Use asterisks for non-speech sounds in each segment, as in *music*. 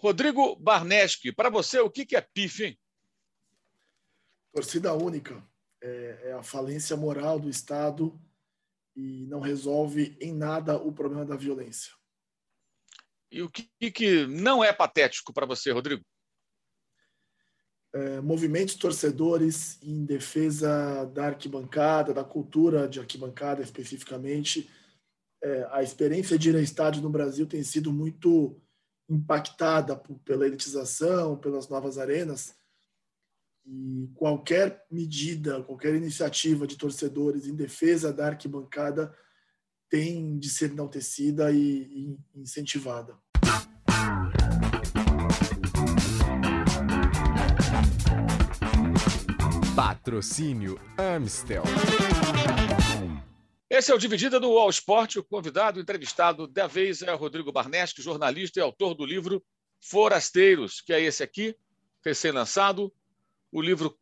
Rodrigo Barneski, para você, o que é PIF, hein? Torcida única. É, é a falência moral do Estado e não resolve em nada o problema da violência. E o que, que não é patético para você, Rodrigo? É, movimentos torcedores em defesa da arquibancada, da cultura de arquibancada especificamente. É, a experiência de ir a estádio no Brasil tem sido muito impactada por, pela elitização, pelas novas arenas. E qualquer medida, qualquer iniciativa de torcedores em defesa da arquibancada tem de ser enaltecida e, e incentivada. Patrocínio Amstel. Esse é o Dividida do All Sport. O convidado entrevistado da vez é Rodrigo Barneschi, jornalista e autor do livro Forasteiros, que é esse aqui, recém-lançado. O livro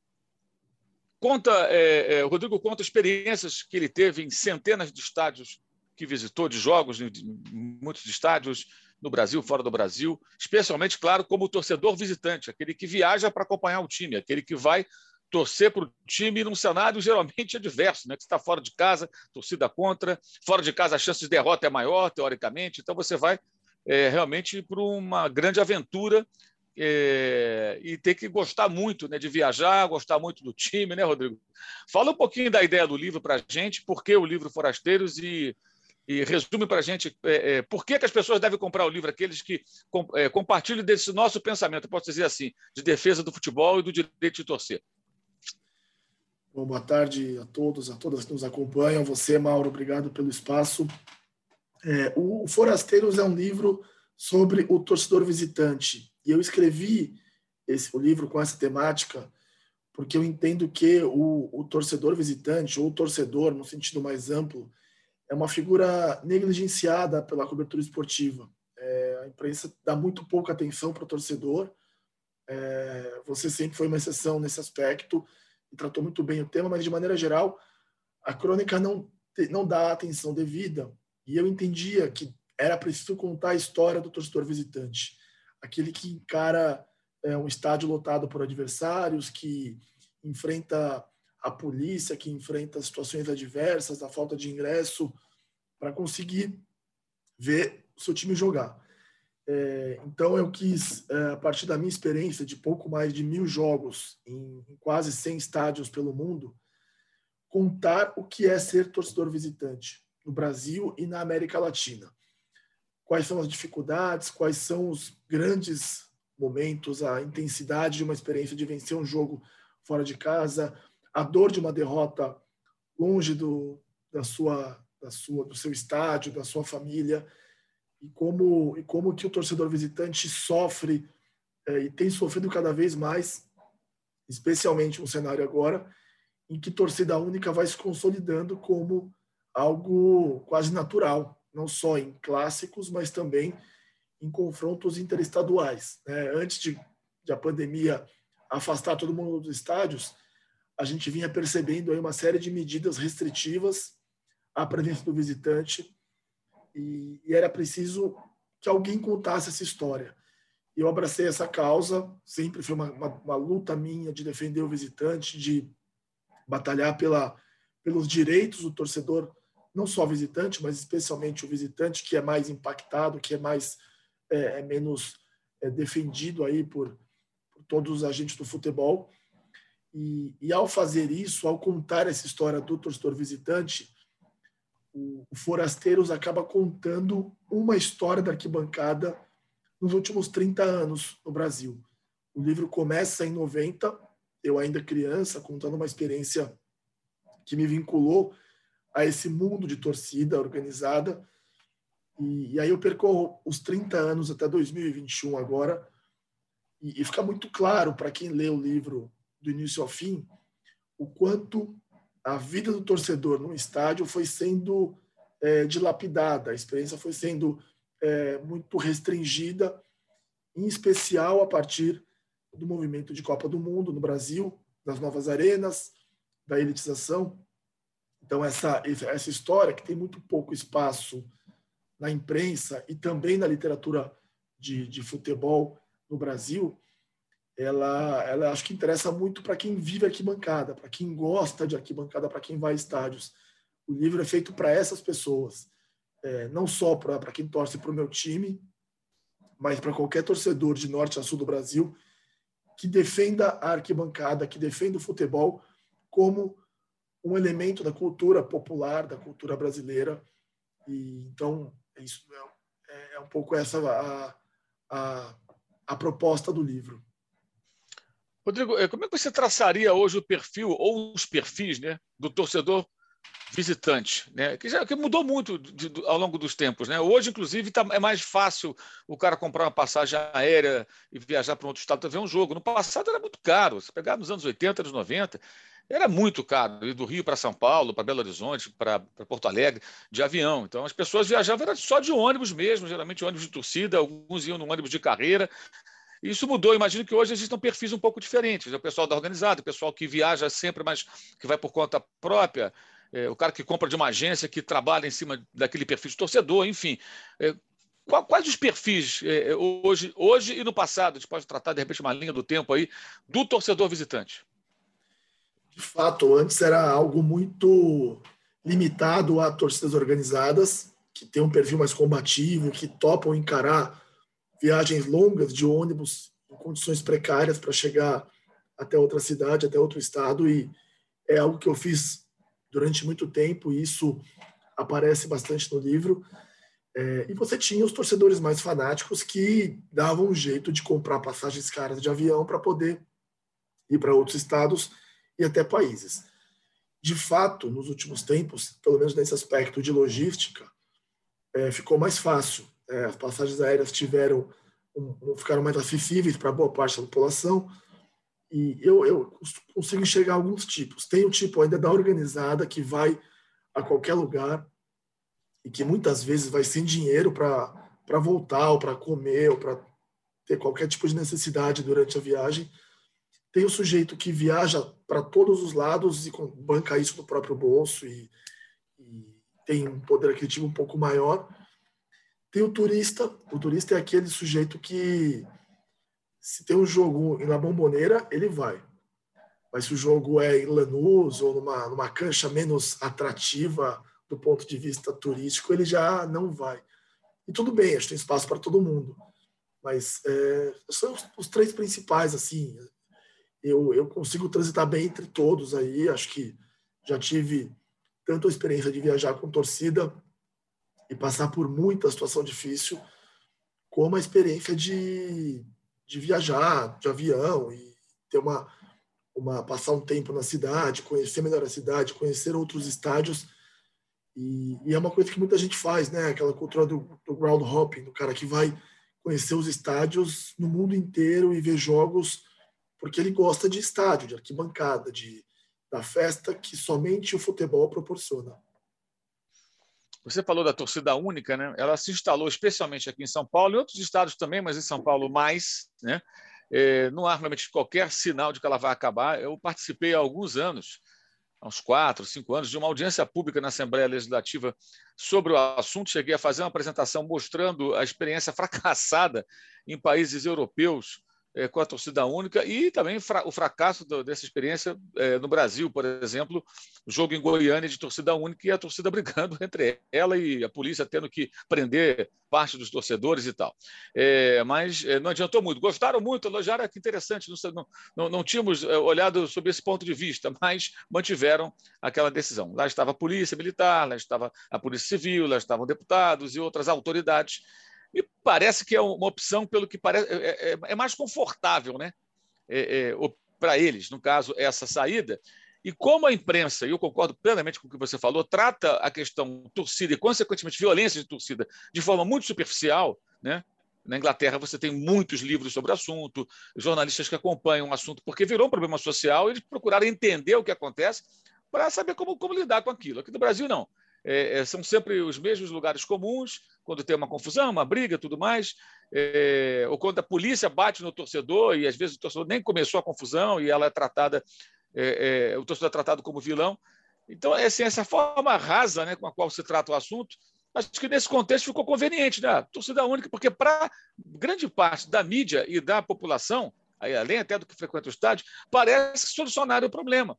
conta, é, é, o Rodrigo conta experiências que ele teve em centenas de estádios que visitou, de jogos em muitos estádios no Brasil, fora do Brasil, especialmente, claro, como torcedor visitante, aquele que viaja para acompanhar o time, aquele que vai torcer para o time num cenário geralmente *laughs* adverso, né? que está fora de casa, torcida contra, fora de casa a chance de derrota é maior, teoricamente, então você vai é, realmente para uma grande aventura é, e ter que gostar muito né, de viajar, gostar muito do time, né, Rodrigo? Fala um pouquinho da ideia do livro para a gente, por que o livro Forasteiros e, e resume para a gente é, é, por que, que as pessoas devem comprar o livro, aqueles que com, é, compartilham desse nosso pensamento, posso dizer assim, de defesa do futebol e do direito de torcer. Bom, boa tarde a todos, a todas que nos acompanham. Você, Mauro, obrigado pelo espaço. É, o Forasteiros é um livro sobre o torcedor visitante. E eu escrevi esse, o livro com essa temática porque eu entendo que o, o torcedor visitante, ou torcedor, no sentido mais amplo, é uma figura negligenciada pela cobertura esportiva. É, a imprensa dá muito pouca atenção para o torcedor. É, você sempre foi uma exceção nesse aspecto tratou muito bem o tema, mas de maneira geral, a crônica não, não dá a atenção devida. E eu entendia que era preciso contar a história do torcedor visitante, aquele que encara é, um estádio lotado por adversários, que enfrenta a polícia, que enfrenta situações adversas, a falta de ingresso, para conseguir ver o seu time jogar. É, então, eu quis, é, a partir da minha experiência de pouco mais de mil jogos em, em quase 100 estádios pelo mundo, contar o que é ser torcedor visitante no Brasil e na América Latina. Quais são as dificuldades, quais são os grandes momentos, a intensidade de uma experiência de vencer um jogo fora de casa, a dor de uma derrota longe do, da sua, da sua, do seu estádio, da sua família e como e como que o torcedor visitante sofre é, e tem sofrido cada vez mais, especialmente no cenário agora, em que torcida única vai se consolidando como algo quase natural, não só em clássicos, mas também em confrontos interestaduais. Né? Antes de, de a pandemia afastar todo mundo dos estádios, a gente vinha percebendo aí uma série de medidas restritivas à presença do visitante e, e era preciso que alguém contasse essa história. E eu abracei essa causa, sempre foi uma, uma, uma, luta minha de defender o visitante, de batalhar pela, pelos direitos do torcedor, não só visitante, mas especialmente o visitante, que é mais impactado, que é mais é, é menos é, defendido aí por, por, todos os agentes do futebol. E, e ao fazer isso, ao contar essa história do torcedor visitante, o Forasteiros acaba contando uma história da arquibancada nos últimos 30 anos no Brasil. O livro começa em 90, eu ainda criança, contando uma experiência que me vinculou a esse mundo de torcida organizada. E, e aí eu percorro os 30 anos até 2021 agora, e, e fica muito claro para quem lê o livro do início ao fim o quanto a vida do torcedor no estádio foi sendo é, dilapidada, a experiência foi sendo é, muito restringida, em especial a partir do movimento de Copa do Mundo no Brasil, das novas arenas, da elitização. Então, essa, essa história, que tem muito pouco espaço na imprensa e também na literatura de, de futebol no Brasil, ela, ela acho que interessa muito para quem vive arquibancada, para quem gosta de arquibancada, para quem vai a estádios. O livro é feito para essas pessoas, é, não só para quem torce para o meu time, mas para qualquer torcedor de norte a sul do Brasil que defenda a arquibancada, que defenda o futebol como um elemento da cultura popular, da cultura brasileira. E então é isso é, é um pouco essa a, a, a proposta do livro. Rodrigo, eh, como é que você traçaria hoje o perfil ou os perfis né, do torcedor visitante, né? que, já, que mudou muito de, de, ao longo dos tempos. Né? Hoje, inclusive, tá, é mais fácil o cara comprar uma passagem aérea e viajar para um outro estado para ver um jogo. No passado era muito caro. Se pegar nos anos 80, anos 90, era muito caro ir do Rio para São Paulo, para Belo Horizonte, para Porto Alegre, de avião. Então, as pessoas viajavam só de ônibus mesmo, geralmente ônibus de torcida, alguns iam no ônibus de carreira. Isso mudou. Imagino que hoje existam perfis um pouco diferentes. O pessoal da organizada, o pessoal que viaja sempre, mas que vai por conta própria, é, o cara que compra de uma agência, que trabalha em cima daquele perfil de torcedor, enfim. É, quais os perfis é, hoje, hoje e no passado? A gente pode tratar, de repente, uma linha do tempo aí do torcedor visitante. De fato, antes era algo muito limitado a torcidas organizadas, que tem um perfil mais combativo, que topam encarar viagens longas de ônibus em condições precárias para chegar até outra cidade, até outro estado e é algo que eu fiz durante muito tempo e isso aparece bastante no livro. É, e você tinha os torcedores mais fanáticos que davam um jeito de comprar passagens caras de avião para poder ir para outros estados e até países. De fato, nos últimos tempos, pelo menos nesse aspecto de logística, é, ficou mais fácil é, as passagens aéreas tiveram um, ficaram mais acessíveis para boa parte da população e eu, eu consigo enxergar alguns tipos. Tem o tipo ainda da organizada que vai a qualquer lugar e que muitas vezes vai sem dinheiro para voltar ou para comer ou para ter qualquer tipo de necessidade durante a viagem. Tem o sujeito que viaja para todos os lados e banca isso no próprio bolso e, e tem um poder aquisitivo um pouco maior. Tem o turista. O turista é aquele sujeito que, se tem um jogo na bomboneira, ele vai. Mas se o jogo é em Lanús ou numa, numa cancha menos atrativa do ponto de vista turístico, ele já não vai. E tudo bem, acho que tem espaço para todo mundo. Mas é, são os, os, três principais, assim. Eu, eu consigo transitar bem entre todos aí. Acho que já tive tanto a experiência de viajar com torcida e passar por muita situação difícil, como a experiência de, de viajar de avião e ter uma, uma passar um tempo na cidade, conhecer melhor a cidade, conhecer outros estádios. E, e é uma coisa que muita gente faz, né? Aquela cultura do, do ground hopping, do cara que vai conhecer os estádios no mundo inteiro e ver jogos porque ele gosta de estádio, de arquibancada, de da festa que somente o futebol proporciona. Você falou da torcida única, né? Ela se instalou especialmente aqui em São Paulo, e outros estados também, mas em São Paulo mais, né? É, não há realmente qualquer sinal de que ela vai acabar. Eu participei há alguns anos, há uns quatro, cinco anos, de uma audiência pública na Assembleia Legislativa sobre o assunto. Cheguei a fazer uma apresentação mostrando a experiência *laughs* fracassada em países europeus com a torcida única e também o fracasso dessa experiência é, no Brasil, por exemplo, jogo em Goiânia de torcida única e a torcida *laughs* brigando entre ela e a polícia tendo que prender parte dos torcedores e tal. É, mas não adiantou muito. Gostaram muito, elogiaram, que interessante, não, não, não tínhamos olhado sob esse ponto de vista, *laughs* mas mantiveram aquela decisão. Lá estava a polícia militar, lá estava a polícia civil, lá estavam deputados e outras autoridades me parece que é uma opção, pelo que parece, é, é, é mais confortável né? É, é para eles, no caso, essa saída. E como a imprensa, e eu concordo plenamente com o que você falou, trata a questão torcida e, consequentemente, violência de torcida de forma muito superficial, né? Na Inglaterra você tem muitos livros sobre o assunto, jornalistas que acompanham o assunto, porque virou um problema social eles procuraram entender o que acontece para saber como, como lidar com aquilo. Aqui no Brasil, não. É, é, são sempre os mesmos lugares comuns, quando tem uma confusão, uma briga, tudo mais, é, ou quando a polícia bate no torcedor e às vezes o torcedor nem começou a confusão e ela é tratada, é, é o torcedor é tratado como vilão. Então, é assim, essa forma rasa né, com a qual se trata o assunto, acho que nesse contexto ficou conveniente, né? Torcida única, porque para grande parte da mídia e da população, aí, além até do que frequenta o estádio, parece que solucionaram o problema.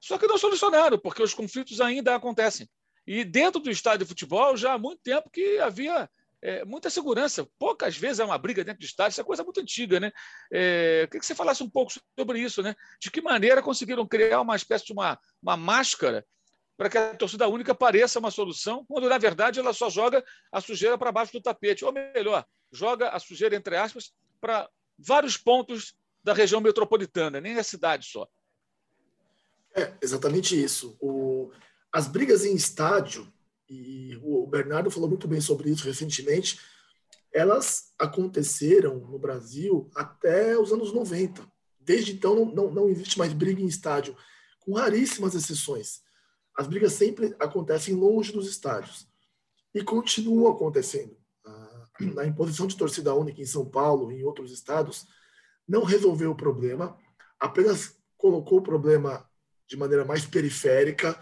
Só que não solucionaram, porque os conflitos ainda acontecem. E dentro do estádio de futebol, já há muito tempo que havia é, muita segurança. Poucas vezes há uma briga dentro do estádio, isso é coisa muito antiga. Né? É, queria que você falasse um pouco sobre isso. Né? De que maneira conseguiram criar uma espécie de uma, uma máscara para que a torcida única pareça uma solução, quando, na verdade, ela só joga a sujeira para baixo do tapete. Ou melhor, joga a sujeira, entre aspas, para vários pontos da região metropolitana, nem a cidade só. É, exatamente isso. O, as brigas em estádio, e o Bernardo falou muito bem sobre isso recentemente, elas aconteceram no Brasil até os anos 90. Desde então não, não, não existe mais briga em estádio, com raríssimas exceções. As brigas sempre acontecem longe dos estádios e continuam acontecendo. A imposição de torcida única em São Paulo e em outros estados não resolveu o problema, apenas colocou o problema de maneira mais periférica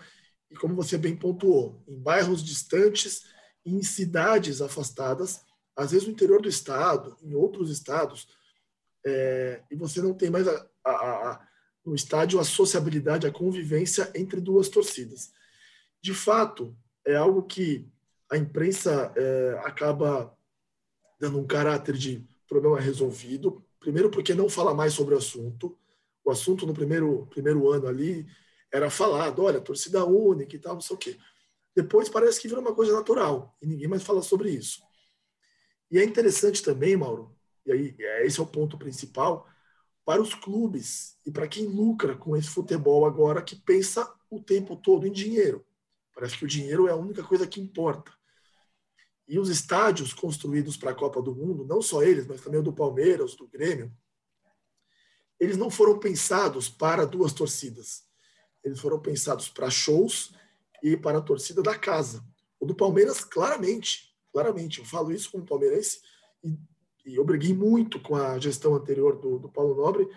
e, como você bem pontuou, em bairros distantes em cidades afastadas, às vezes no interior do estado, em outros estados, é, e você não tem mais a, a, a, no estádio a sociabilidade, a convivência entre duas torcidas. De fato, é algo que a imprensa é, acaba dando um caráter de problema resolvido, primeiro porque não fala mais sobre o assunto, o assunto no primeiro, primeiro ano ali era falado, olha, torcida única e tal, não sei o quê. Depois parece que vira uma coisa natural e ninguém mais fala sobre isso. E é interessante também, Mauro, e aí é, esse é o ponto principal, para os clubes e para quem lucra com esse futebol agora que pensa o tempo todo em dinheiro. Parece que o dinheiro é a única coisa que importa. E os estádios construídos para a Copa do Mundo, não só eles, mas também o do Palmeiras, do Grêmio, eles não foram pensados para duas torcidas. Eles foram pensados para shows e para a torcida da casa. O do Palmeiras, claramente, claramente, eu falo isso como palmeirense e, e eu briguei muito com a gestão anterior do, do Paulo Nobre,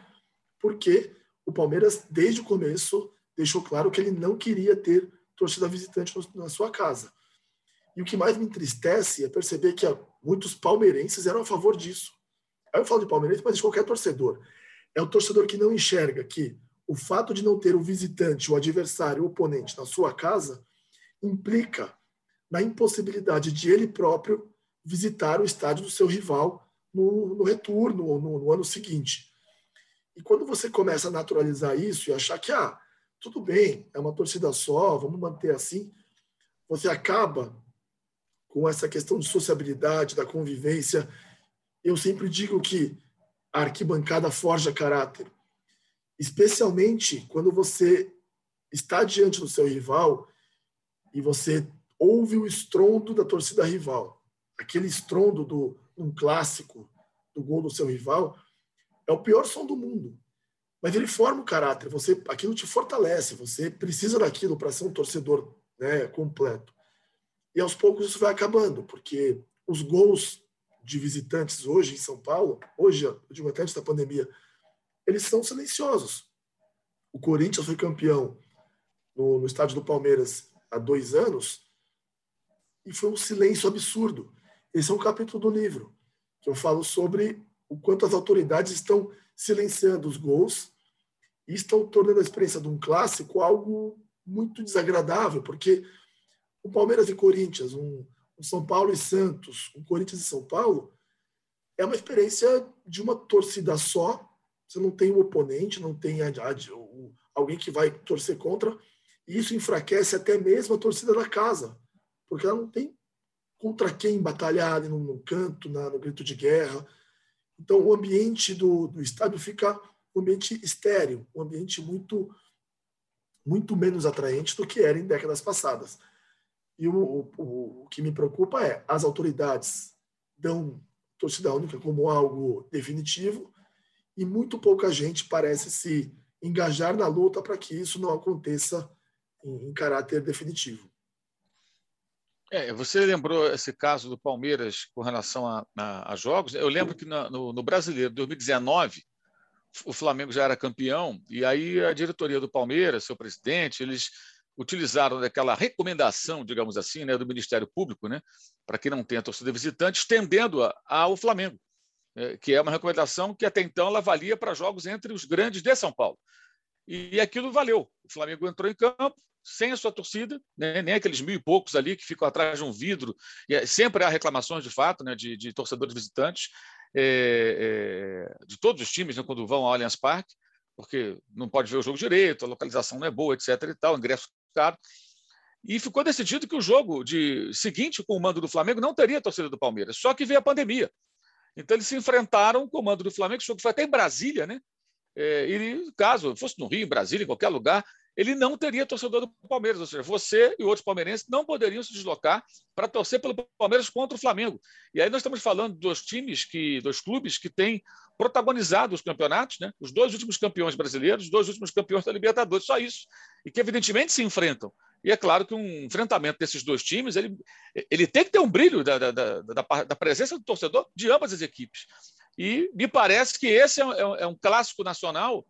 porque o Palmeiras, desde o começo, deixou claro que ele não queria ter torcida visitante na sua casa. E o que mais me entristece é perceber que muitos palmeirenses eram a favor disso. Aí eu falo de palmeirense, mas de qualquer torcedor é o torcedor que não enxerga que o fato de não ter o visitante, o adversário, o oponente na sua casa implica na impossibilidade de ele próprio visitar o estádio do seu rival no, no retorno, no, no ano seguinte. E quando você começa a naturalizar isso e achar que, ah, tudo bem, é uma torcida só, vamos manter assim, você acaba com essa questão de sociabilidade, da convivência. Eu sempre digo que a arquibancada forja caráter, especialmente quando você está diante do seu rival e você ouve o estrondo da torcida rival. Aquele estrondo do um clássico do gol do seu rival é o pior som do mundo. Mas ele forma o caráter, você aquilo te fortalece, você precisa daquilo para ser um torcedor né, completo. E aos poucos isso vai acabando, porque os gols de visitantes hoje em São Paulo, hoje, eu digo antes da pandemia, eles são silenciosos. O Corinthians foi campeão no, no estádio do Palmeiras há dois anos e foi um silêncio absurdo. Esse é um capítulo do livro que eu falo sobre o quanto as autoridades estão silenciando os gols e estão tornando a experiência de um clássico algo muito desagradável, porque o Palmeiras e Corinthians, um, o São Paulo e Santos, o Corinthians e São Paulo, é uma experiência de uma torcida só. Você não tem um oponente, não tem o, alguém que vai torcer contra. E isso enfraquece até mesmo a torcida da casa, porque ela não tem contra quem batalhar no, no canto, na, no grito de guerra. Então, o ambiente do, do estádio fica um ambiente estéreo, um ambiente muito, muito menos atraente do que era em décadas passadas. E o, o, o que me preocupa é as autoridades dão torcida única como algo definitivo e muito pouca gente parece se engajar na luta para que isso não aconteça em, em caráter definitivo. É, você lembrou esse caso do Palmeiras com relação a, a, a jogos? Eu lembro que no, no Brasileiro 2019 o Flamengo já era campeão e aí a diretoria do Palmeiras, seu presidente, eles utilizaram aquela recomendação, digamos assim, né, do Ministério Público, né, para que não tenha torcida visitante, estendendo-a ao Flamengo, que é uma recomendação que até então ela valia para jogos entre os grandes de São Paulo. E aquilo valeu. O Flamengo entrou em campo sem a sua torcida, né, nem aqueles mil e poucos ali que ficam atrás de um vidro. E é, sempre há reclamações de fato né, de, de torcedores visitantes é, é, de todos os times né, quando vão ao Allianz Parque, porque não pode ver o jogo direito, a localização não é boa, etc. E tal, ingresso caro. E ficou decidido que o jogo de seguinte com o mando do Flamengo não teria torcida do Palmeiras, só que veio a pandemia. Então eles se enfrentaram o comando do Flamengo, jogo foi até em Brasília, né? É, e caso fosse no Rio, em Brasília, em qualquer lugar, ele não teria torcedor do Palmeiras, ou seja, você e outros palmeirenses não poderiam se deslocar para torcer pelo Palmeiras contra o Flamengo. E aí nós estamos falando dos times que, dos clubes que têm protagonizado os campeonatos, né? Os dois últimos campeões brasileiros, os dois últimos campeões da Libertadores, só isso, e que evidentemente se enfrentam. E é claro que um enfrentamento desses dois times ele, ele tem que ter um brilho da, da, da, da presença do torcedor de ambas as equipes. E me parece que esse é, é, é um clássico nacional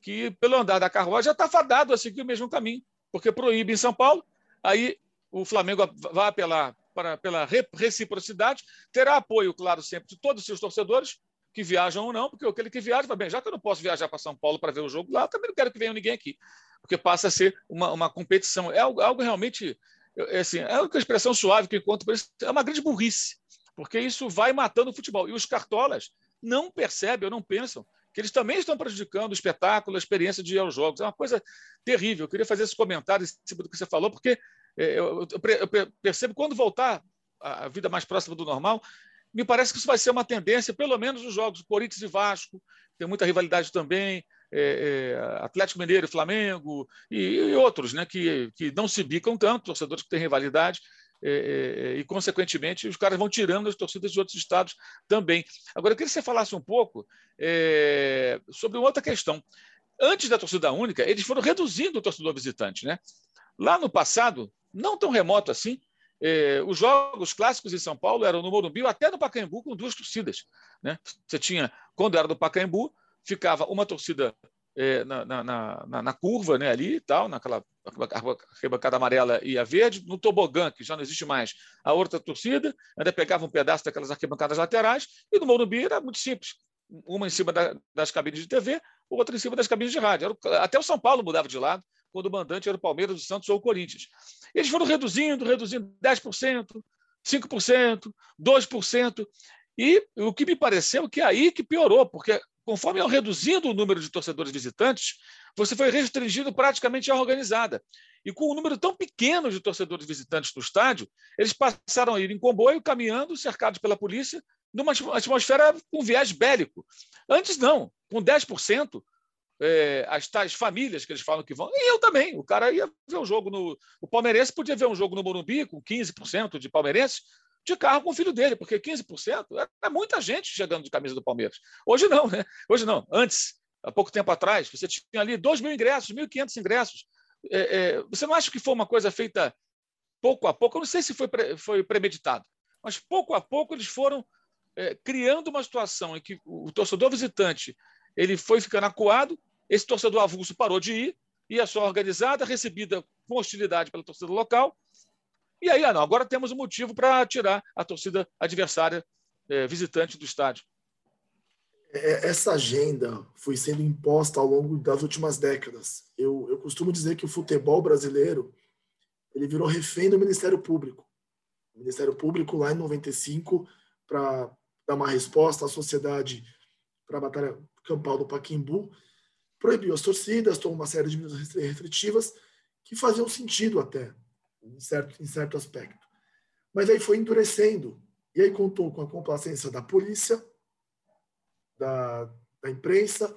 que, pelo andar da carruagem, já está fadado a seguir o mesmo caminho, porque proíbe em São Paulo, aí o Flamengo vai apelar para, pela reciprocidade, terá apoio, claro, sempre de todos os seus torcedores, que viajam ou não, porque aquele que viaja bem, já que eu não posso viajar para São Paulo para ver o jogo lá, também não quero que venha ninguém aqui porque passa a ser uma, uma competição. É algo, algo realmente. É, assim, é uma expressão suave que eu encontro por isso, é uma grande burrice, porque isso vai matando o futebol. E os cartolas não percebem ou não pensam que eles também estão prejudicando o espetáculo, a experiência de ir aos jogos. É uma coisa terrível. Eu queria fazer esse comentário em cima do que você falou, porque é, eu, percebo quando voltar a vida mais próxima do normal, me parece que isso vai ser uma tendência, pelo menos nos jogos Corinthians e Vasco, tem muita rivalidade também, é, é, Atlético Mineiro Flamengo, e, e, outros né, que, que não se bicam tanto, torcedores que têm rivalidade, é, é, e, consequentemente, os caras vão tirando as torcidas de outros estados também. Agora, eu queria que você falasse um pouco é, sobre outra questão. Antes da torcida única, eles foram reduzindo o torcedor visitante. Né? Lá no passado, não tão remoto assim, é, os jogos clássicos em São Paulo eram no Morumbi até no Pacaembu com duas torcidas. Né? Você tinha, quando era do Pacaembu, ficava uma torcida é, na, na, na, na, curva né, ali e tal, naquela arquibancada amarela e a verde, no tobogã, que já não existe mais, a outra torcida, ainda pegava um pedaço daquelas arquibancadas laterais, e no Morumbi era muito simples, uma em cima da, das cabines de TV, outra em cima das cabines de rádio. Era, até o São Paulo mudava de lado, quando o mandante era o Palmeiras, o Santos ou o Corinthians. Eles foram reduzindo, reduzindo 10%, 5%, 2%, e o que me pareceu que é aí que piorou, porque conforme iam reduzindo o número de torcedores visitantes, você foi restringindo praticamente a organizada. E com um número tão pequeno de torcedores visitantes no estádio, eles passaram a ir em comboio, caminhando, cercados pela polícia, numa atmosfera com viés bélico. Antes, não. Com 10%, é, as tais famílias que eles falam que vão. E eu também. O cara ia ver um jogo no. O palmeirense podia ver um jogo no Morumbi com 15% de palmeirenses de carro com o filho dele, porque 15% é, é muita gente chegando de camisa do Palmeiras. Hoje não, né? Hoje não. Antes, há pouco tempo atrás, você tinha ali 2 mil ingressos, 1.500 ingressos. É, é, você não acha que foi uma coisa feita pouco a pouco? Eu não sei se foi, pre, foi premeditado, mas pouco a pouco eles foram é, criando uma situação em que o, torcedor visitante ele foi ficando acuado, esse torcedor avulso parou de ir, ia só organizada, recebida com hostilidade pela torcida local, e aí, ah, não, agora temos um motivo para tirar a torcida adversária é, visitante do estádio. É, essa agenda foi sendo imposta ao longo das últimas décadas. Eu, eu costumo dizer que o futebol brasileiro ele virou refém do Ministério Público. O Ministério Público, lá em 95, para dar uma resposta à sociedade para a Batalha Campal do Paquimbu, proibiu as torcidas, tomou uma série de medidas restritivas que faziam sentido até em certo, em certo aspecto. Mas aí foi endurecendo. E aí contou com a complacência da polícia, da, da imprensa,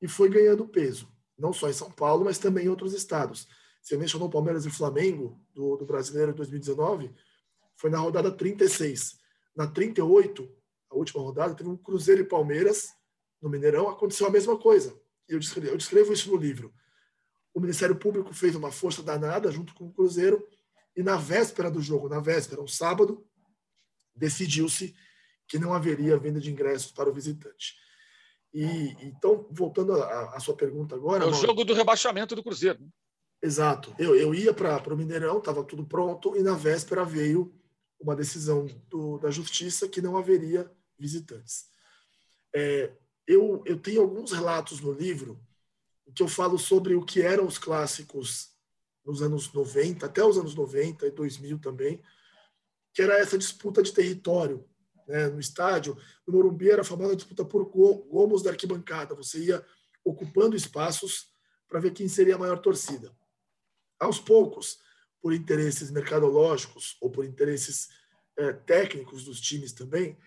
e foi ganhando peso. Não só em São Paulo, mas também em outros estados. Você mencionou Palmeiras e Flamengo, do, do Brasileiro 2019, foi na rodada 36. Na 38, a última rodada, teve um Cruzeiro e Palmeiras no Mineirão, aconteceu a mesma coisa. Eu descrevo, eu descrevo isso no livro o Ministério Público fez uma força danada junto com o Cruzeiro e na véspera do jogo, na véspera, um sábado, decidiu-se que não haveria venda de ingressos para o visitante. E então, voltando à sua pergunta agora, é o Mauro, jogo do rebaixamento do Cruzeiro. Né? Exato. Eu, eu ia para o Mineirão, estava tudo pronto, e na véspera veio uma decisão do, da justiça que não haveria visitantes. É, eu, eu tenho alguns relatos no livro em que eu falo sobre o que eram os clássicos nos anos 90, até os anos 90 e 2000 também, que era essa disputa de território né, no estádio. No Morumbi era a famosa disputa por gomos da arquibancada. Você ia ocupando espaços para ver quem seria a maior torcida. Aos poucos, por interesses mercadológicos ou por interesses é, técnicos dos times também,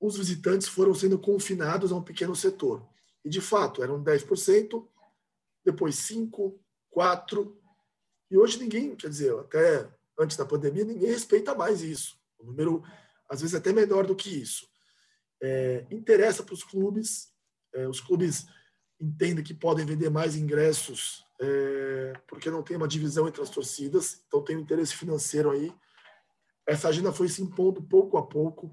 os visitantes foram sendo confinados a um pequeno setor. E, de fato, eram 10%, depois 5%, 4%, e hoje ninguém, quer dizer, até antes da pandemia, ninguém respeita mais isso. O número, às vezes, é até menor do que isso. É, interessa para os clubes, é, os clubes entendem que podem vender mais ingressos é, porque não tem uma divisão entre as torcidas, então tem um interesse financeiro aí. Essa agenda foi se impondo pouco a pouco.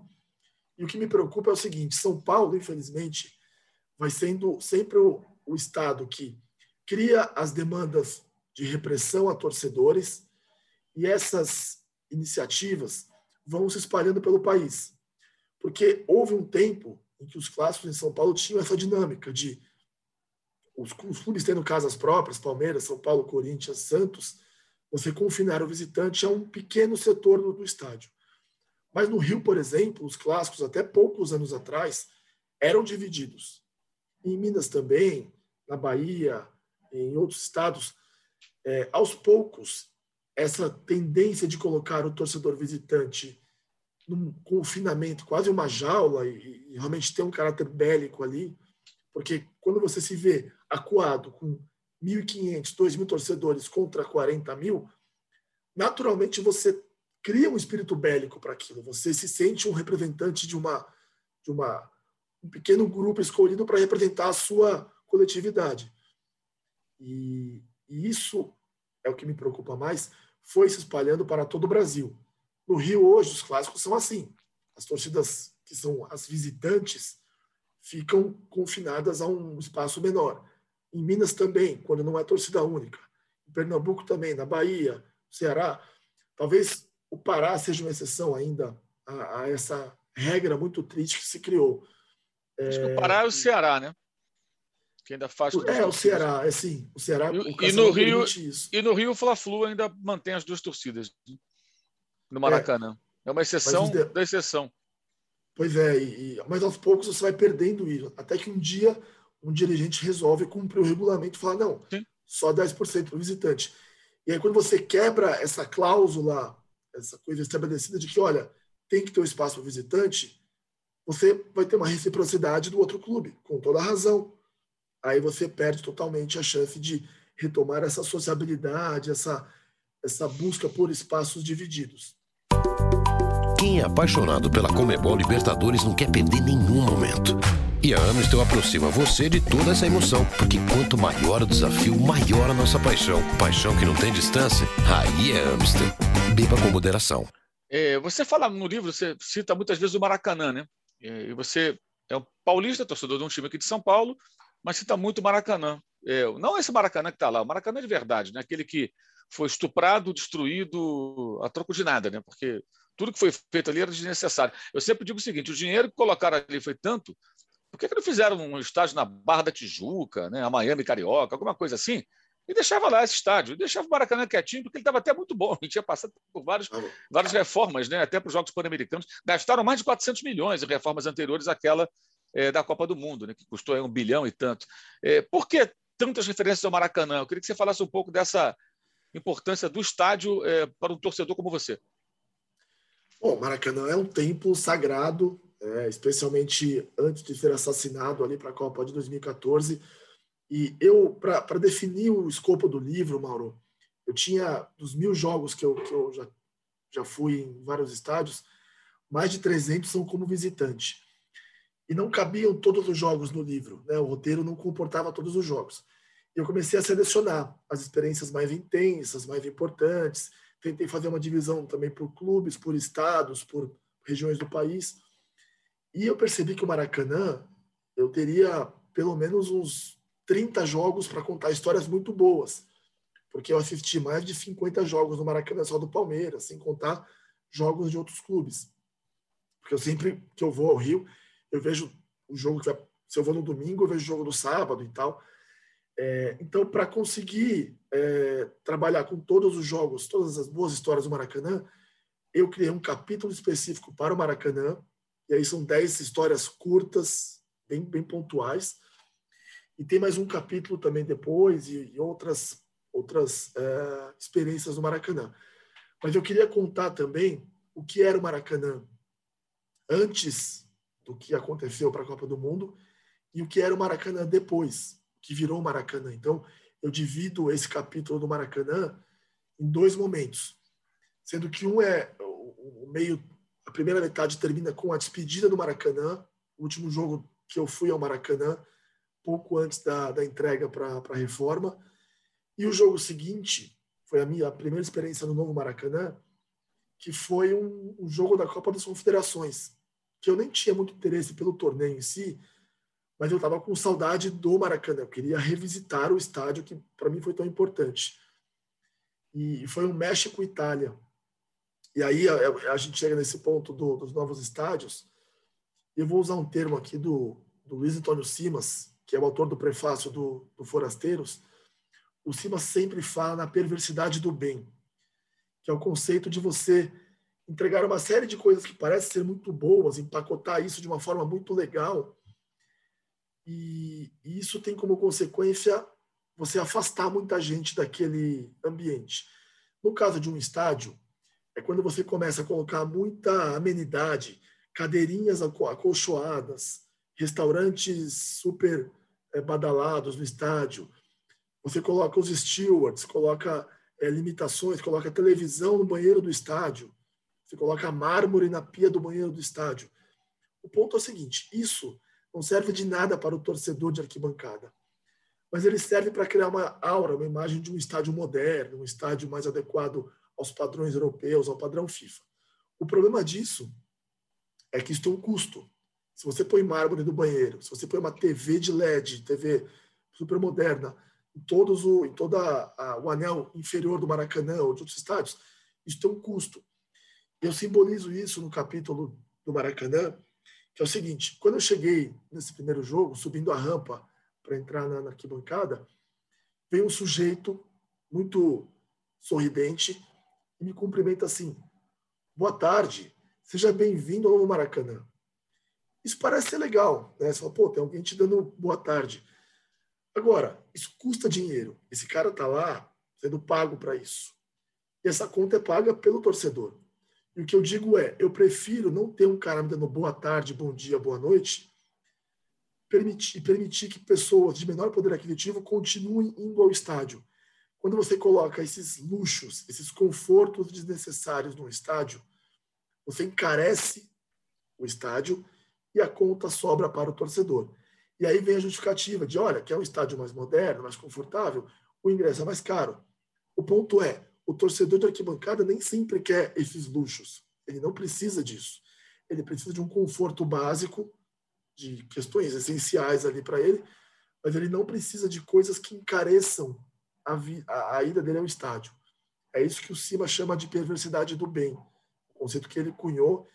E o que me preocupa é o seguinte: São Paulo, infelizmente, vai sendo sempre o, o estado que cria as demandas de repressão a torcedores e essas iniciativas vão se espalhando pelo país. Porque houve um tempo em que os clássicos em São Paulo tinham essa dinâmica de os, clubes tendo casas próprias, Palmeiras, São Paulo, Corinthians, Santos, você confinar o visitante a um pequeno setor do estádio. Mas no Rio, por exemplo, os clássicos, até poucos anos atrás, eram divididos. Em Minas também, na Bahia, em outros estados, é, aos poucos, essa tendência de colocar o torcedor visitante num confinamento, quase uma jaula, e, e realmente ter um caráter bélico ali, porque quando você se vê acuado com 1.500, 2.000 torcedores contra 40 mil, naturalmente você cria um espírito bélico para aquilo. Você se sente um representante de uma de uma um pequeno grupo escolhido para representar a sua coletividade. E, e, isso é o que me preocupa mais. Foi se espalhando para todo o Brasil. No Rio hoje os clássicos são assim. As torcidas que são as visitantes ficam confinadas a um espaço menor. Em Minas também, quando não é torcida única. Em Pernambuco também, na Bahia, Ceará. Talvez o Pará seja uma exceção ainda a, a essa regra muito triste que se criou. Acho é... que o Pará é o Ceará, né? Que ainda faz. É, o Ceará, é sim. O Ceará. E, e no Rio, e no Rio, o Fla-Flu ainda mantém as duas torcidas no Maracanã. É, é uma exceção de... da exceção. Pois é, e, mas aos poucos você vai perdendo isso. Até que um dia um dirigente resolve cumprir o regulamento e falar: não, Sim. só 10% para o visitante. E aí, quando você quebra essa cláusula, essa coisa estabelecida de que, olha, tem que ter um espaço para o visitante, você vai ter uma reciprocidade do outro clube, com toda a razão. Aí você perde totalmente a chance de retomar essa sociabilidade, essa, essa busca por espaços divididos. Quem é apaixonado pela Comebol Libertadores não quer perder nenhum momento. E a Amstel aproxima você de toda essa emoção, porque quanto maior o desafio, maior a nossa paixão. Paixão que não tem distância, aí é Amstel. Beba com moderação. É, você fala no livro, você cita muitas vezes o Maracanã, né? É, e você é um paulista, torcedor de um time aqui de São Paulo, mas cita muito o Maracanã. É, não esse Maracanã que está lá, o Maracanã de verdade, né? aquele que foi estuprado, destruído a troco de nada, né? porque tudo que foi feito ali era desnecessário. Eu sempre digo o seguinte: o dinheiro que colocaram ali foi tanto, por que, que não fizeram um estádio na Barra da Tijuca, né, a Miami Carioca, alguma coisa assim? E deixava lá esse estádio, e deixava o Maracanã quietinho, porque ele estava até muito bom. *laughs* Ele tinha passado por vários, várias reformas, né, até para os Jogos Pan-Americanos. Gastaram mais de 400 milhões em reformas anteriores àquela é, da Copa do Mundo, né, que custou um bilhão e tanto. É, por que tantas referências ao Maracanã? Eu queria que você falasse um pouco dessa importância do estádio é, para um torcedor como você. Bom, Maracanã é um templo sagrado, é, especialmente antes de ser assassinado ali para a Copa de 2014. E eu, para definir o escopo do livro, Mauro, eu tinha, dos mil jogos que eu, que eu já, já fui em vários estádios, mais de 300 são como visitante. E não cabiam todos os jogos no livro, né? o roteiro não comportava todos os jogos. E eu comecei a selecionar as experiências mais intensas, mais importantes, tentei fazer uma divisão também por clubes, por estados, por regiões do país. E eu percebi que o Maracanã, eu teria pelo menos uns 30 jogos para contar histórias muito boas. porque eu assisti mais de 50 jogos no Maracanã só do Palmeiras, sem contar jogos de outros clubes. Porque eu sempre que eu vou ao Rio, eu vejo o jogo que vai, se eu vou no domingo, eu vejo o jogo no sábado e tal. É, então, para conseguir é, trabalhar com todos os jogos, todas as boas histórias do Maracanã, eu criei um capítulo específico para o Maracanã, e aí são 10 histórias curtas, bem, bem pontuais. E tem mais um capítulo também depois, e, e outras outras é, experiências no Maracanã. Mas eu queria contar também o que era o Maracanã antes do que aconteceu para a Copa do Mundo e o que era o Maracanã depois, que virou o Maracanã. Então, eu divido esse capítulo do Maracanã em dois momentos, sendo que um é o meio, a primeira metade termina com a despedida do Maracanã, o último jogo que eu fui ao Maracanã, pouco antes da, da entrega para a reforma, e o jogo seguinte foi a minha primeira experiência no novo Maracanã, que foi um, um, jogo da Copa das Confederações, que eu nem tinha muito interesse pelo torneio em si, mas eu estava com saudade do Maracanã. Eu queria revisitar o estádio que para mim foi tão importante. E foi um México-Itália. E aí a, a, gente chega nesse ponto do, dos novos estádios. Eu vou usar um termo aqui do, do Luiz Antônio Simas, que é o autor do prefácio do, do Forasteiros, o Simas sempre fala na perversidade do bem, que é o conceito de você entregar uma série de coisas que parecem ser muito boas, empacotar isso de uma forma muito legal, e, e isso tem como consequência você afastar muita gente daquele ambiente. No caso de um estádio, é quando você começa a colocar muita amenidade, cadeirinhas acolchoadas, restaurantes super eh, badalados no estádio, você coloca os stewards, coloca é, limitações, coloca televisão no banheiro do estádio, você coloca mármore na pia do banheiro do estádio. O ponto é o seguinte: isso não serve de nada para o torcedor de arquibancada, mas ele serve para criar uma aura, uma imagem de um estádio moderno, um estádio mais adequado aos padrões europeus, ao padrão FIFA. O problema disso é que isso tem um custo. Se você põe mármore no banheiro, se você põe uma TV de LED, TV super moderna, em, todos o, em toda a, o anel inferior do Maracanã ou de outros estádios, isso tem um custo. Eu simbolizo isso no capítulo do Maracanã, que é o seguinte: quando eu cheguei nesse primeiro jogo, subindo a rampa para entrar na, arquibancada, veio um sujeito muito sorridente e me cumprimenta assim: Boa tarde, seja bem-vindo ao Maracanã. Isso parece ser legal, né? Você fala, pô, tem alguém te dando boa tarde. Agora, isso custa dinheiro. Esse cara está lá sendo pago para isso. E essa conta é paga pelo torcedor. E o que eu digo é, eu prefiro não ter um cara me dando boa tarde, bom dia, boa noite, permitir, permitir que pessoas de menor poder aquisitivo continuem indo ao estádio. Quando você coloca esses luxos, esses confortos desnecessários no estádio, você encarece o estádio e a conta sobra para o torcedor. E aí vem a justificativa de, olha, que é um estádio mais moderno, mais confortável, o ingresso é mais caro. O ponto é, o torcedor de arquibancada nem sempre quer esses luxos. Ele não precisa disso. Ele precisa de um conforto básico, de questões essenciais ali para ele, mas ele não precisa de coisas que encareçam a, a, a ida dele ao estádio. É isso que o Cima chama de perversidade do bem, o conceito que ele cunhou,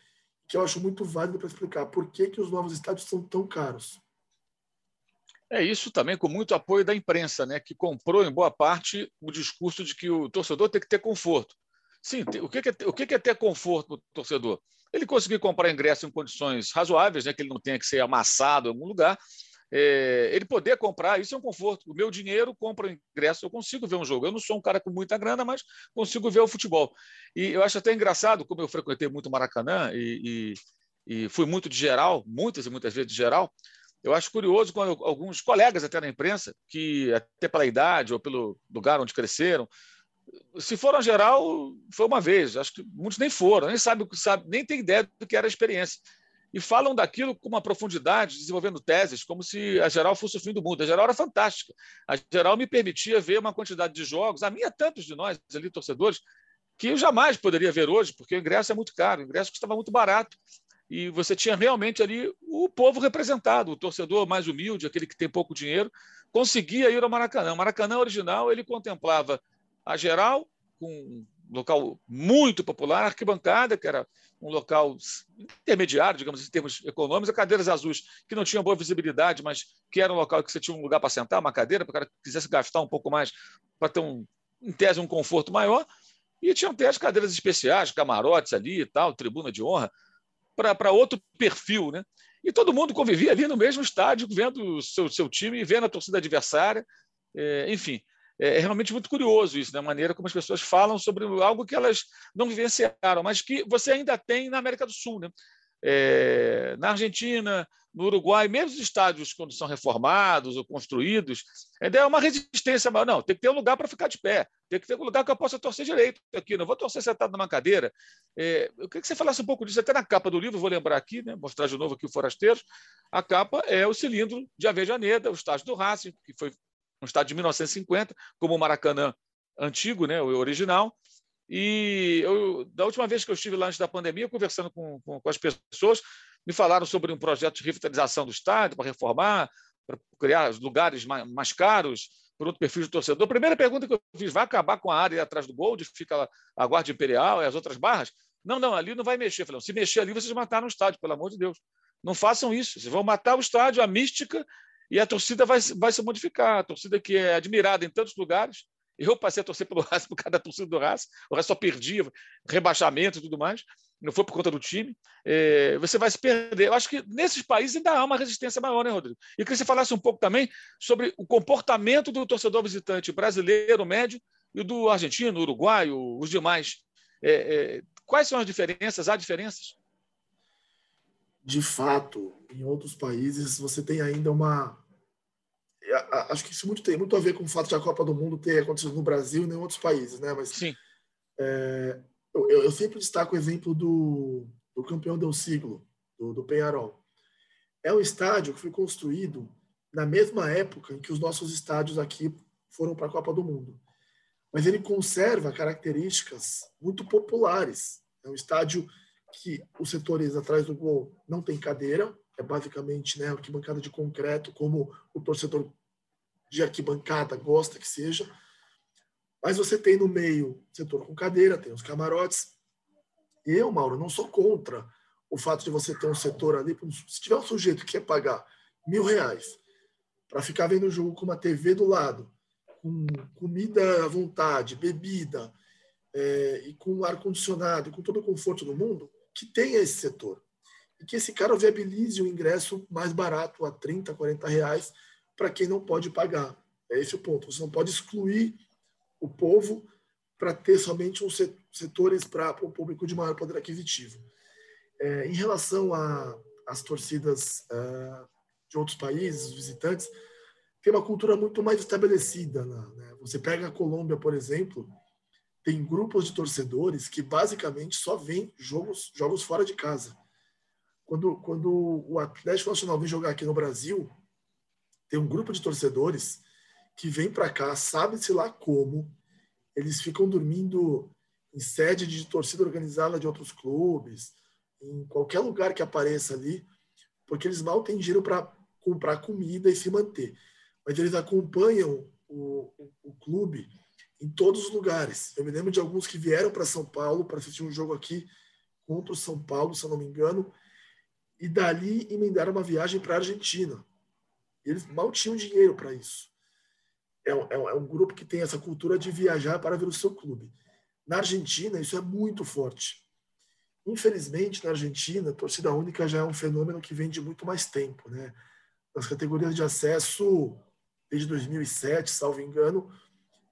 que eu acho muito válido para explicar por que, que os novos estádios são tão caros. É isso também com muito apoio da imprensa, né, que comprou em boa parte o discurso de que o torcedor tem que ter conforto. Sim, o que é, o que é ter conforto para o torcedor? Ele conseguir comprar ingresso em condições razoáveis, né, que ele não tenha que ser amassado em algum lugar, é, ele poder comprar, isso é um conforto. O meu dinheiro compra ingresso, eu consigo ver um jogo. Eu não sou um cara com muita grana, mas consigo ver o futebol. E eu acho até engraçado, como eu frequentei muito Maracanã e, e, e fui muito de geral, muitas e muitas vezes de geral, eu acho curioso quando alguns colegas até na imprensa, que até pela idade ou pelo lugar onde cresceram, se foram geral, foi uma vez. Acho que muitos nem foram, nem sabem, sabe, nem tem ideia do que era a experiência. E falam daquilo com uma profundidade, desenvolvendo teses, como se a geral fosse o fim do mundo. A geral era fantástica. A geral me permitia ver uma quantidade de jogos, a minha tantos de nós ali, torcedores, que eu jamais poderia ver hoje, porque o ingresso é muito caro, o ingresso custava muito barato e você tinha realmente ali o povo representado, o torcedor mais humilde, aquele que tem pouco dinheiro, conseguia ir ao Maracanã. O Maracanã original ele contemplava a geral, com um local muito popular, arquibancada, que era um local intermediário, digamos, em termos econômicos, cadeiras azuis, que não tinham boa visibilidade, mas que era um local que você tinha um lugar para sentar, uma cadeira, para o cara que quisesse gastar um pouco mais, para ter, um, em tese, um conforto maior. E tinham até as cadeiras especiais, camarotes ali e tal, tribuna de honra, para outro perfil. Né? E todo mundo convivia ali no mesmo estádio, vendo o seu, seu time, vendo a torcida adversária. É, enfim, é, é realmente muito curioso isso, né? a maneira como as pessoas falam sobre algo que elas não vivenciaram, mas que você ainda tem na América do Sul. Né? É, na Argentina, no Uruguai, mesmo os estádios, quando são reformados ou construídos, ainda é uma resistência maior. Não, tem que ter um lugar para ficar de pé, tem que ter um lugar que eu possa torcer direito aqui, não vou torcer sentado numa cadeira. É, eu queria que você falasse um pouco disso, até na capa do livro, vou lembrar aqui, né, mostrar de novo aqui o Forasteiros. A capa é o cilindro de Avejaneda, o estádio do Racing, que foi um estádio de 1950, como o Maracanã antigo, né, o original. E eu, da última vez que eu estive lá antes da pandemia, conversando com, com, com as pessoas, me falaram sobre um projeto de revitalização do estádio para reformar, para criar lugares mais, mais caros, por outro perfil de torcedor. A primeira pergunta que eu fiz, vai acabar com a área atrás do gol, onde fica a Guarda Imperial e as outras barras? Não, não, ali não vai mexer. Falei, se mexer ali, vocês mataram o estádio, pelo amor de Deus. Não façam isso. Vocês vão matar o estádio, a mística e a torcida vai, vai se modificar. A torcida que é admirada em tantos lugares. Eu passei a torcer pelo Racing por causa da torcida do Racing. O Racing só perdia, rebaixamento e tudo mais. Não foi por conta do time. É, você vai se perder. Eu acho que nesses países ainda há uma resistência maior, né, Rodrigo? E que você falasse um pouco também sobre o comportamento do torcedor visitante brasileiro, médio, e do argentino, uruguaio, os demais. É, é, quais são as diferenças? Há diferenças? de fato, em outros países, você tem ainda uma. Acho que isso muito tem muito a ver com o fato de a Copa do Mundo ter acontecido no Brasil e em outros países, né? Mas Sim. É, eu, eu, sempre destaco o exemplo do, do campeão do siglo, do, do Penharol. É um estádio que foi construído na mesma época em que os nossos estádios aqui foram para a Copa do Mundo. Mas ele conserva características muito populares. É um estádio que os setores atrás do gol não tem cadeira, é basicamente né, arquibancada de concreto, como o torcedor de arquibancada gosta que seja. Mas você tem no meio setor com cadeira, tem os camarotes. Eu, Mauro, não sou contra o fato de você ter um setor ali. Se tiver um sujeito que quer pagar mil reais para ficar vendo o jogo com uma TV do lado, com comida à vontade, bebida, é, e com ar-condicionado, com todo o conforto do mundo, que tenha esse setor. E que esse cara viabilize o ingresso mais barato, a 30, 40 reais, para quem não pode pagar. É esse o ponto. Você não pode excluir o povo para ter somente uns setores para o público de maior poder aquisitivo. É, em relação às torcidas é, de outros países, visitantes, tem uma cultura muito mais estabelecida. Né? Você pega a Colômbia, por exemplo, tem grupos de torcedores que basicamente só vêm jogos, jogos fora de casa. Quando, quando o Atlético Nacional vem jogar aqui no Brasil, tem um grupo de torcedores que vem para cá, sabe-se lá como, eles ficam dormindo em sede de torcida organizada de outros clubes, em qualquer lugar que apareça ali, porque eles mal têm dinheiro para comprar comida e se manter. Mas eles acompanham o, o, clube em todos os lugares. Eu me lembro de alguns que vieram para São Paulo para assistir um jogo aqui contra o São Paulo, se eu não me engano, e dali emendaram uma viagem para a Argentina. E eles mal tinham dinheiro para isso. É um, é um grupo que tem essa cultura de viajar para ver o seu clube. Na Argentina, isso é muito forte. Infelizmente, na Argentina, a torcida única já é um fenômeno que vem de muito mais tempo. Né? Nas categorias de acesso, desde 2007, salvo engano,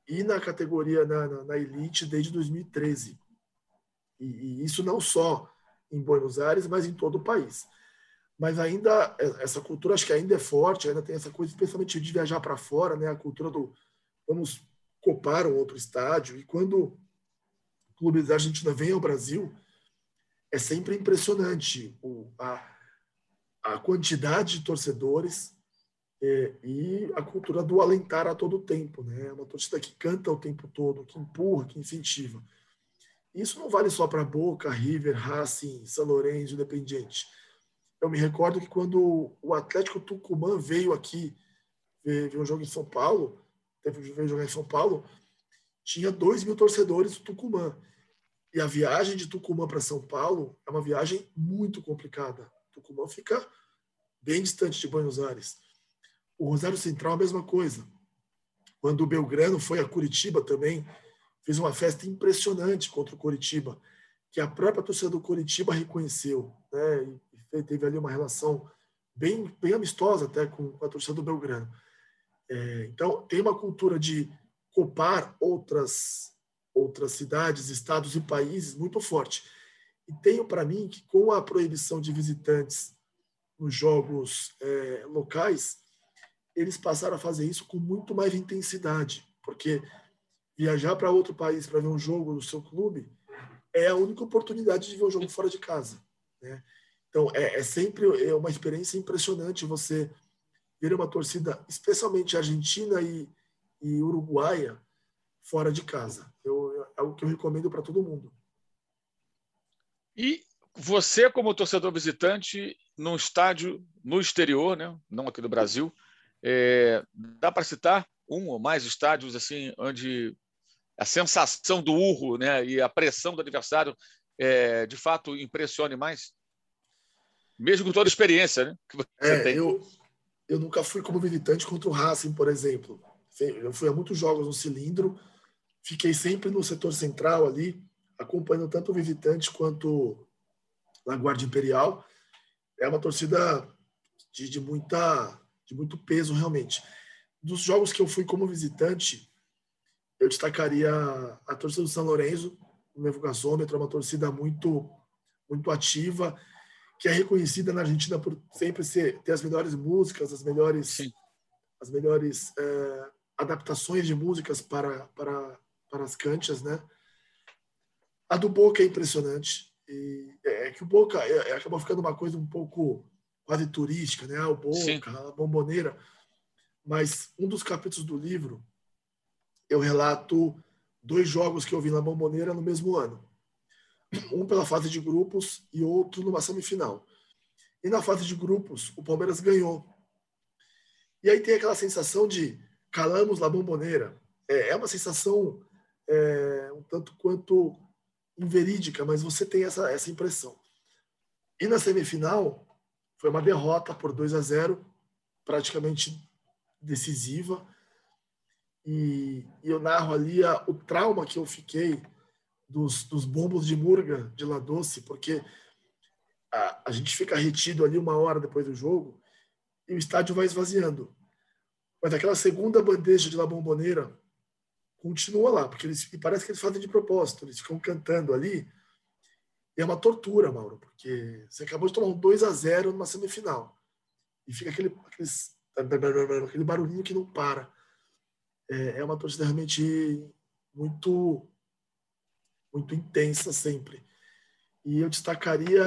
e na categoria na, na, na elite desde 2013. E, e, isso não só em Buenos Aires, mas em todo o país. Mas ainda essa cultura acho que ainda é forte, ainda tem essa coisa, especialmente de viajar para fora, né? A cultura do vamos copar um outro estádio. E quando clubes da Argentina vêm ao Brasil, é sempre impressionante o, a, a quantidade de torcedores é, e a cultura do alentar a todo tempo, né? É uma torcida que canta o tempo todo, que empurra, que incentiva. Isso não vale só para Boca, River, Racing, São Lourenço, Independiente. Eu me recordo que quando o Atlético Tucumã veio aqui ver, um jogo em São Paulo, teve veio jogar em São Paulo, tinha 2 mil torcedores do Tucumã. E a viagem de Tucumã para São Paulo é uma viagem muito complicada. Tucumã fica bem distante de Buenos Aires. O Rosário Central, a mesma coisa. Quando o Belgrano foi a Curitiba também, fez uma festa impressionante contra o Curitiba, que a própria torcida do Curitiba reconheceu. Né? E teve ali uma relação bem, bem amistosa até com, a torcida do Belgrano. É, então, tem uma cultura de copar outras, outras cidades, estados e países muito forte. E tenho para mim que, com a proibição de visitantes nos jogos é, locais, eles passaram a fazer isso com muito mais intensidade, porque viajar para outro país para ver um jogo do seu clube é a única oportunidade de ver um jogo fora de casa. Né? Então, é, é sempre é uma experiência impressionante você ver uma torcida, especialmente argentina e, e uruguaia, fora de casa. Eu, é algo que eu recomendo para todo mundo. E você, como torcedor visitante, num estádio no exterior, né? não aqui do Brasil, é, dá para citar um ou mais estádios assim onde a sensação do urro né, e a pressão do adversário é, de fato impressione mais? Mesmo com toda a experiência né, que você é, tem. Eu, eu nunca fui como visitante contra o Racing, por exemplo. Eu fui a muitos jogos no cilindro, fiquei sempre no setor central ali, acompanhando tanto o visitante quanto a Guarda Imperial. É uma torcida de, de, muita, de muito peso, realmente. Dos jogos que eu fui como visitante, eu destacaria a torcida do São Lourenço, o Nevo Gasômetro, é uma torcida muito, muito ativa que é reconhecida na Argentina por sempre ser, ter as melhores músicas, as melhores, Sim. as melhores é, adaptações de músicas para, para, para as canchas, né? A do Boca é impressionante. E é, é que o Boca é, é, acabou ficando uma coisa um pouco quase turística, né? O Boca, Sim. a bomboneira. Mas um dos capítulos do livro eu relato dois jogos que eu vi na bomboneira no mesmo ano um pela fase de grupos e outro numa semifinal. E na fase de grupos, o Palmeiras ganhou. E aí tem aquela sensação de calamos la bomboneira. É, é uma sensação é, um tanto quanto inverídica, mas você tem essa, essa impressão. E na semifinal, foi uma derrota por 2 a 0, praticamente decisiva. E, e eu narro ali a, o trauma que eu fiquei dos, dos bombos de murga de La Doce, porque a, a gente fica retido ali uma hora depois do jogo e o estádio vai esvaziando. Mas aquela segunda bandeja de La Bomboneira continua lá, porque eles, e parece que eles fazem de propósito, eles ficam cantando ali. E é uma tortura, Mauro, porque você acabou de tomar um 2 a 0 numa semifinal. E fica aquele, aqueles, aquele barulhinho que não para. É, é uma torcida realmente muito muito intensa sempre. E eu destacaria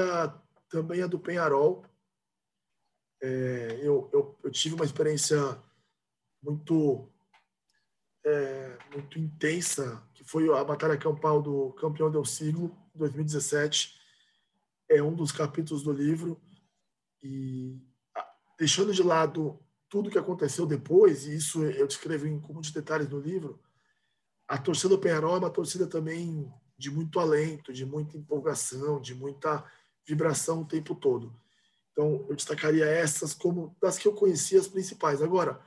também a do Penharol. É, eu, eu, eu, tive uma experiência muito é, muito intensa, que foi a Batalha Campal do Campeão del Siglo, 2017. É um dos capítulos do livro. E deixando de lado tudo que aconteceu depois, e isso eu descrevo em muitos detalhes no livro, a torcida do Penharol é uma torcida também de muito alento, de muita empolgação, de muita vibração o tempo todo. Então, eu destacaria essas como das que eu conhecia as principais. Agora,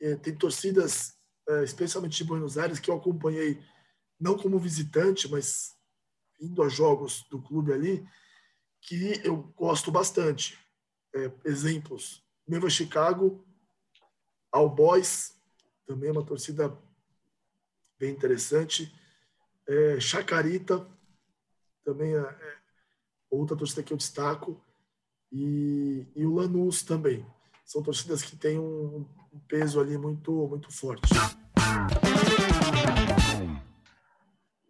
eh, tem torcidas, eh, especialmente de Buenos Aires, que eu acompanhei não como visitante, mas indo a jogos do clube ali, que eu gosto bastante. É, exemplos: Neva Chicago, All Boys, também é uma torcida bem interessante é, Chacarita, também é, é, outra torcida que eu destaco, e, e o Lanús também. São torcidas que têm um, um peso ali muito, muito forte.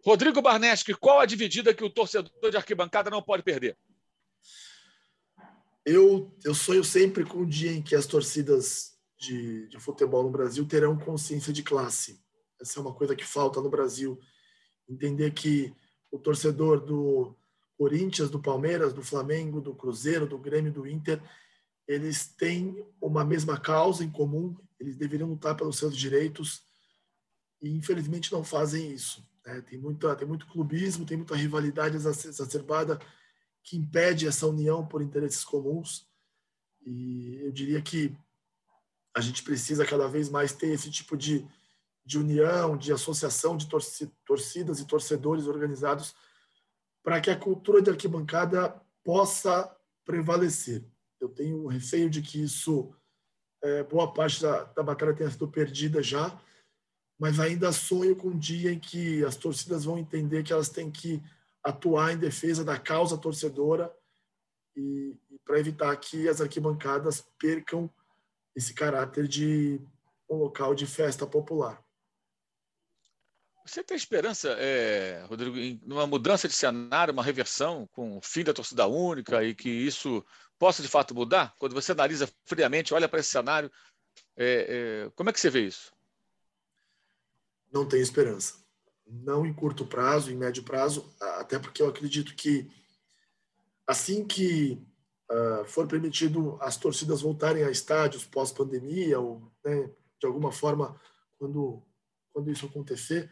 Rodrigo Barneschi, qual a dividida que o torcedor de arquibancada não pode perder? Eu, eu sonho sempre com o dia em que as torcidas de, de futebol no Brasil terão consciência de classe. Essa é uma coisa que falta no Brasil entender que o torcedor do Corinthians, do Palmeiras, do Flamengo, do Cruzeiro, do Grêmio, do Inter, eles têm uma mesma causa em comum, eles deveriam lutar pelos seus direitos. e infelizmente não fazem isso. Né? Tem, muita, tem muito clubismo, tem muita rivalidade exacerbada que impede essa união por interesses comuns. E eu diria que a gente precisa cada vez mais ter esse tipo de, de união, de associação de torcidas e torcedores organizados para que a cultura de arquibancada possa prevalecer. Eu tenho receio de que isso, é, boa parte da, da batalha tenha sido perdida já, mas ainda sonho com um dia em que as torcidas vão entender que elas têm que atuar em defesa da causa torcedora e, e para evitar que as arquibancadas percam esse caráter de um local de festa popular. Você tem esperança, é, Rodrigo, em uma mudança de cenário, uma reversão com o fim da torcida única e que isso possa de fato mudar? Quando você analisa friamente, olha para esse cenário, é, é, como é que você vê isso? Não tenho esperança. Não em curto prazo, em médio prazo, até porque eu acredito que assim que uh, for permitido as torcidas voltarem a estádios pós-pandemia, ou né, de alguma forma, quando, quando isso acontecer,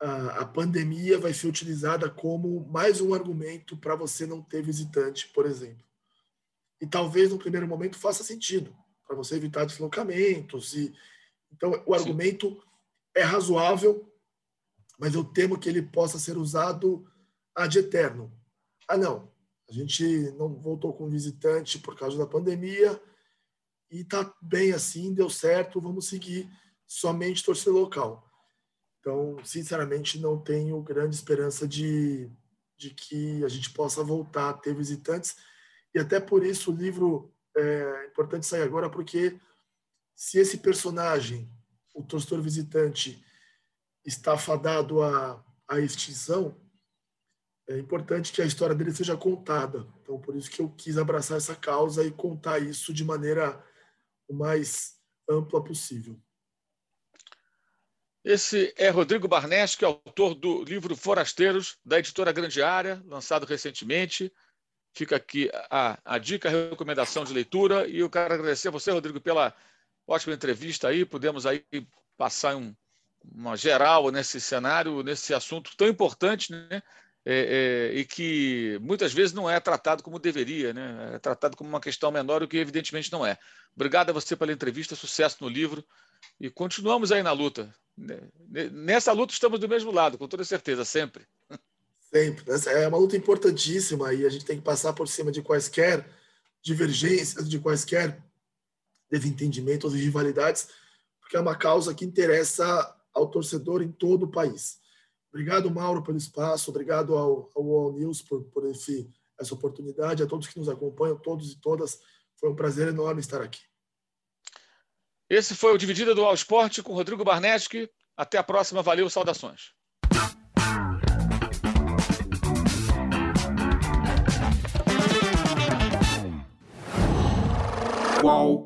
a, pandemia vai ser utilizada como mais um argumento para você não ter visitante, por exemplo. E talvez no primeiro momento faça sentido para você evitar deslocamentos e então o argumento Sim. é razoável, mas eu temo que ele possa ser usado ad eterno. Ah, não, a gente não voltou com visitante por causa da pandemia e tá bem assim, deu certo, vamos seguir somente torcida local. Então, sinceramente, não tenho grande esperança de, de que a gente possa voltar a ter visitantes. E até por isso o livro é importante sair agora, porque se esse personagem, o torcedor visitante, está fadado à, à extinção, é importante que a história dele seja contada. Então, por isso que eu quis abraçar essa causa e contar isso de maneira o mais ampla possível. Esse é Rodrigo Barnes, que é autor do livro Forasteiros, da editora Grande Área, lançado recentemente. Fica aqui a, a dica, a recomendação de leitura. E eu quero agradecer a você, Rodrigo, pela ótima entrevista aí. Pudemos aí passar um, uma geral nesse cenário, nesse assunto tão importante, né? É, é, e que muitas vezes não é tratado como deveria, né? é tratado como uma questão menor, o que evidentemente não é. Obrigado a você pela entrevista, sucesso no livro e continuamos aí na luta. Nessa luta estamos do mesmo lado, com toda certeza, sempre. Sempre. É uma luta importantíssima e a gente tem que passar por cima de quaisquer divergências, de quaisquer desentendimentos e rivalidades, porque é uma causa que interessa ao torcedor em todo o país. Obrigado, Mauro, pelo espaço, obrigado ao, ao All News por, por esse, essa oportunidade, a todos que nos acompanham, todos e todas. Foi um prazer enorme estar aqui. Esse foi o Dividida do All Sport com Rodrigo Barnetti. Até a próxima. Valeu, saudações. Qual?